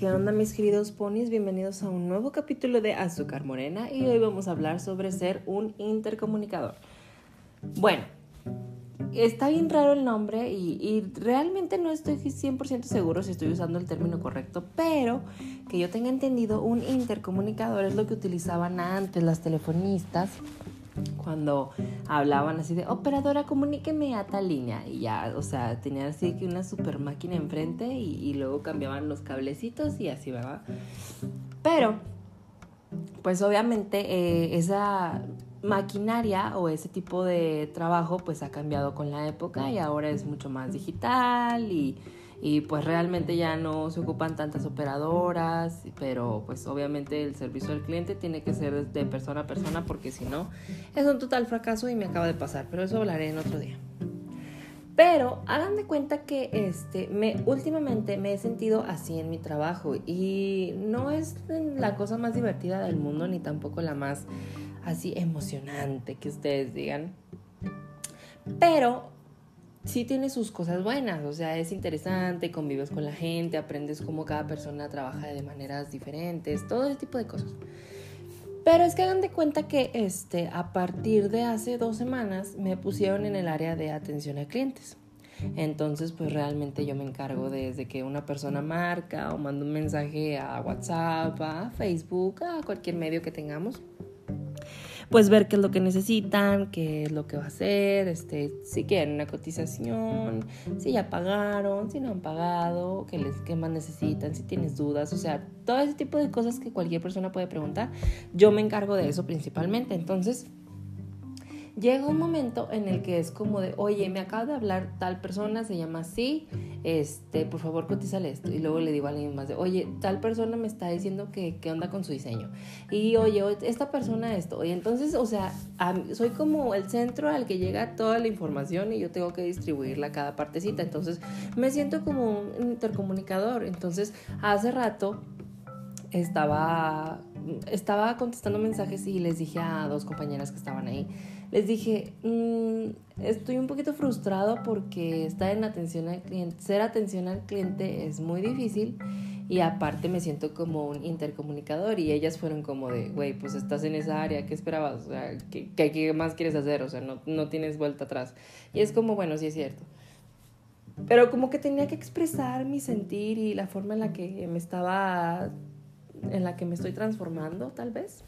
¿Qué onda mis queridos ponis? Bienvenidos a un nuevo capítulo de Azúcar Morena y hoy vamos a hablar sobre ser un intercomunicador. Bueno, está bien raro el nombre y, realmente no estoy 100% seguro si estoy usando el término correcto, pero que yo tenga entendido, un intercomunicador es lo que utilizaban antes las telefonistas cuando hablaban así de operadora, comuníqueme a tal línea. Y ya, o sea, tenían así que una super máquina enfrente y, luego cambiaban los cablecitos y así, ¿verdad? Pero, pues obviamente eh, esa maquinaria o ese tipo de trabajo pues ha cambiado con la época y ahora es mucho más digital y y pues realmente ya no se ocupan tantas operadoras, pero pues obviamente el servicio al cliente tiene que ser de persona a persona porque si no es un total fracaso y me acaba de pasar, pero eso hablaré en otro día. Pero hagan de cuenta que este, me, últimamente me he sentido así en mi trabajo y no es la cosa más divertida del mundo ni tampoco la más así emocionante que ustedes digan. Pero sí tiene sus cosas buenas, o sea, es interesante, convives con la gente, aprendes cómo cada persona trabaja de maneras diferentes, todo ese tipo de cosas. Pero es que hagan de cuenta que este, a partir de hace dos semanas me pusieron en el área de atención a clientes. Entonces, pues realmente yo me encargo desde que una persona marca o manda un mensaje a WhatsApp, a Facebook, a cualquier medio que tengamos pues ver qué es lo que necesitan, qué es lo que va a hacer, este, si quieren una cotización, si ya pagaron, si no han pagado, qué, les, qué más necesitan, si tienes dudas, o sea, todo ese tipo de cosas que cualquier persona puede preguntar. Yo me encargo de eso principalmente. Entonces, llega un momento en el que es como de, oye, me acaba de hablar tal persona, se llama así, este, por favor cotízale esto. Y luego le digo a alguien más de, oye, tal persona me está diciendo que qué onda con su diseño. Y oye, esta persona esto. Y entonces, o sea, soy como el centro al que llega toda la información y yo tengo que distribuirla a cada partecita. Entonces, me siento como un intercomunicador. Entonces, hace rato estaba, estaba contestando mensajes y les dije a dos compañeras que estaban ahí, les dije, mm, estoy un poquito frustrado porque estar en atención al cliente, ser atención al cliente es muy difícil y aparte me siento como un intercomunicador y ellas fueron como de, güey, pues estás en esa área, ¿qué esperabas? O sea, ¿qué, ¿qué, más quieres hacer? O sea, no, no tienes vuelta atrás. Y es como, bueno, sí es cierto. Pero como que tenía que expresar mi sentir y la forma en la que me estaba, en la que me estoy transformando, tal vez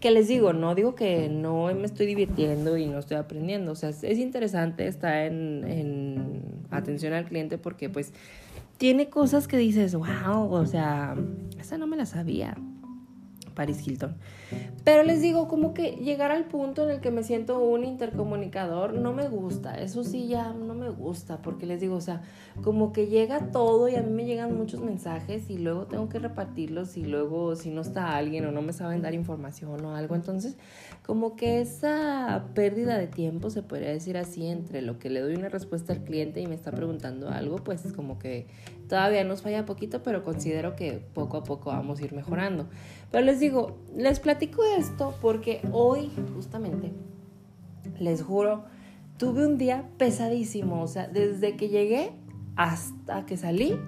que les digo, no digo que no me estoy divirtiendo y no estoy aprendiendo, o sea, es interesante estar en, en atención al cliente porque pues tiene cosas que dices, wow, o sea, esa no me la sabía. Paris Hilton. Pero les digo, como que llegar al punto en el que me siento un intercomunicador no me gusta. Eso sí ya no me gusta, porque les digo, o sea, como que llega todo y a mí me llegan muchos mensajes y luego tengo que repartirlos y luego si no está alguien o no me saben dar información o algo. Entonces, como que esa pérdida de tiempo, se podría decir así, entre lo que le doy una respuesta al cliente y me está preguntando algo, pues como que todavía nos falla poquito, pero considero que poco a poco vamos a ir mejorando. Pero les digo, les platico esto porque hoy, justamente, les juro, tuve un día pesadísimo. O sea, desde que llegué hasta que salí,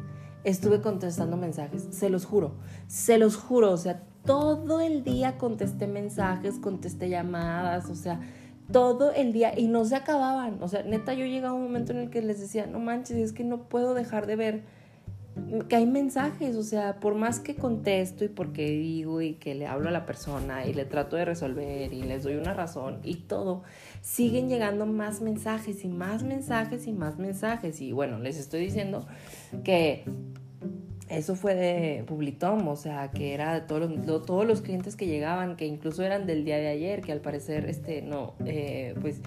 estuve contestando mensajes. Se los juro, se los juro. O sea, todo el día contesté mensajes, contesté llamadas, o sea, todo el día y no se acababan. O sea, neta, yo llegaba a un momento en el que les decía, no manches, es que no puedo dejar de ver que hay mensajes, o sea, por más que contesto y porque digo y que le hablo a la persona y le trato de resolver y les doy una razón y todo, siguen llegando más mensajes y más mensajes y más mensajes. Y bueno, les estoy diciendo que eso fue de Publitom, o sea, que era de todos los, todos los clientes que llegaban, que incluso eran del día de ayer, que al parecer, este, no, eh, pues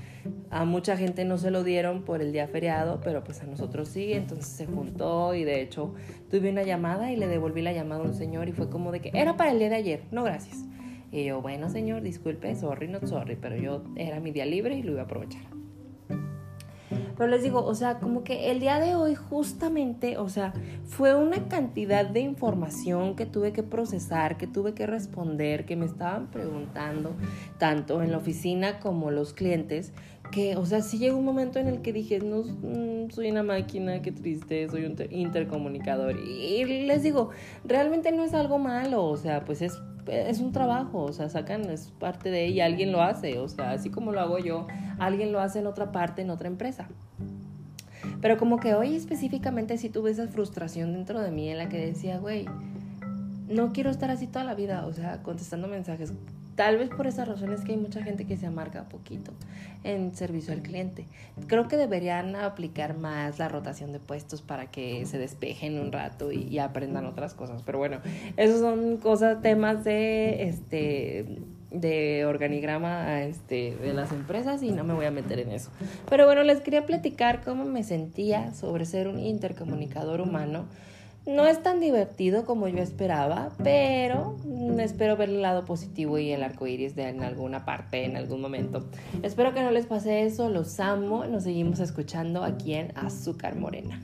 a mucha gente no se lo dieron por el día feriado, pero pues a nosotros sí, entonces se juntó y de hecho tuve una llamada y le devolví la llamada a un señor y fue como de que era para el día de ayer, no gracias. Y yo, bueno señor, disculpe, sorry, not sorry, pero yo era mi día libre y lo iba a aprovechar. Pero les digo, o sea, como que el día de hoy justamente, o sea, fue una cantidad de información que tuve que procesar, que tuve que responder, que me estaban preguntando, tanto en la oficina como los clientes, que, o sea, sí llegó un momento en el que dije, no, mm, soy una máquina, qué triste, soy un intercomunicador. Y, les digo, realmente no es algo malo, o sea, pues es, es un trabajo, o sea, sacan, es parte de ella, alguien lo hace, o sea, así como lo hago yo, alguien lo hace en otra parte, en otra empresa. Pero como que hoy específicamente sí tuve esa frustración dentro de mí en la que decía, güey, no quiero estar así toda la vida, o sea, contestando mensajes. Tal vez por esas razones que hay mucha gente que se amarga poquito en servicio al cliente. Creo que deberían aplicar más la rotación de puestos para que se despejen un rato y, aprendan otras cosas. Pero bueno, esos son cosas, temas de este de organigrama este, de las empresas y no me voy a meter en eso. Pero bueno, les quería platicar cómo me sentía sobre ser un intercomunicador humano no es tan divertido como yo esperaba, pero espero ver el lado positivo y el arco iris de en alguna parte, en algún momento. Espero que no les pase eso, los amo, nos seguimos escuchando aquí en Azúcar Morena.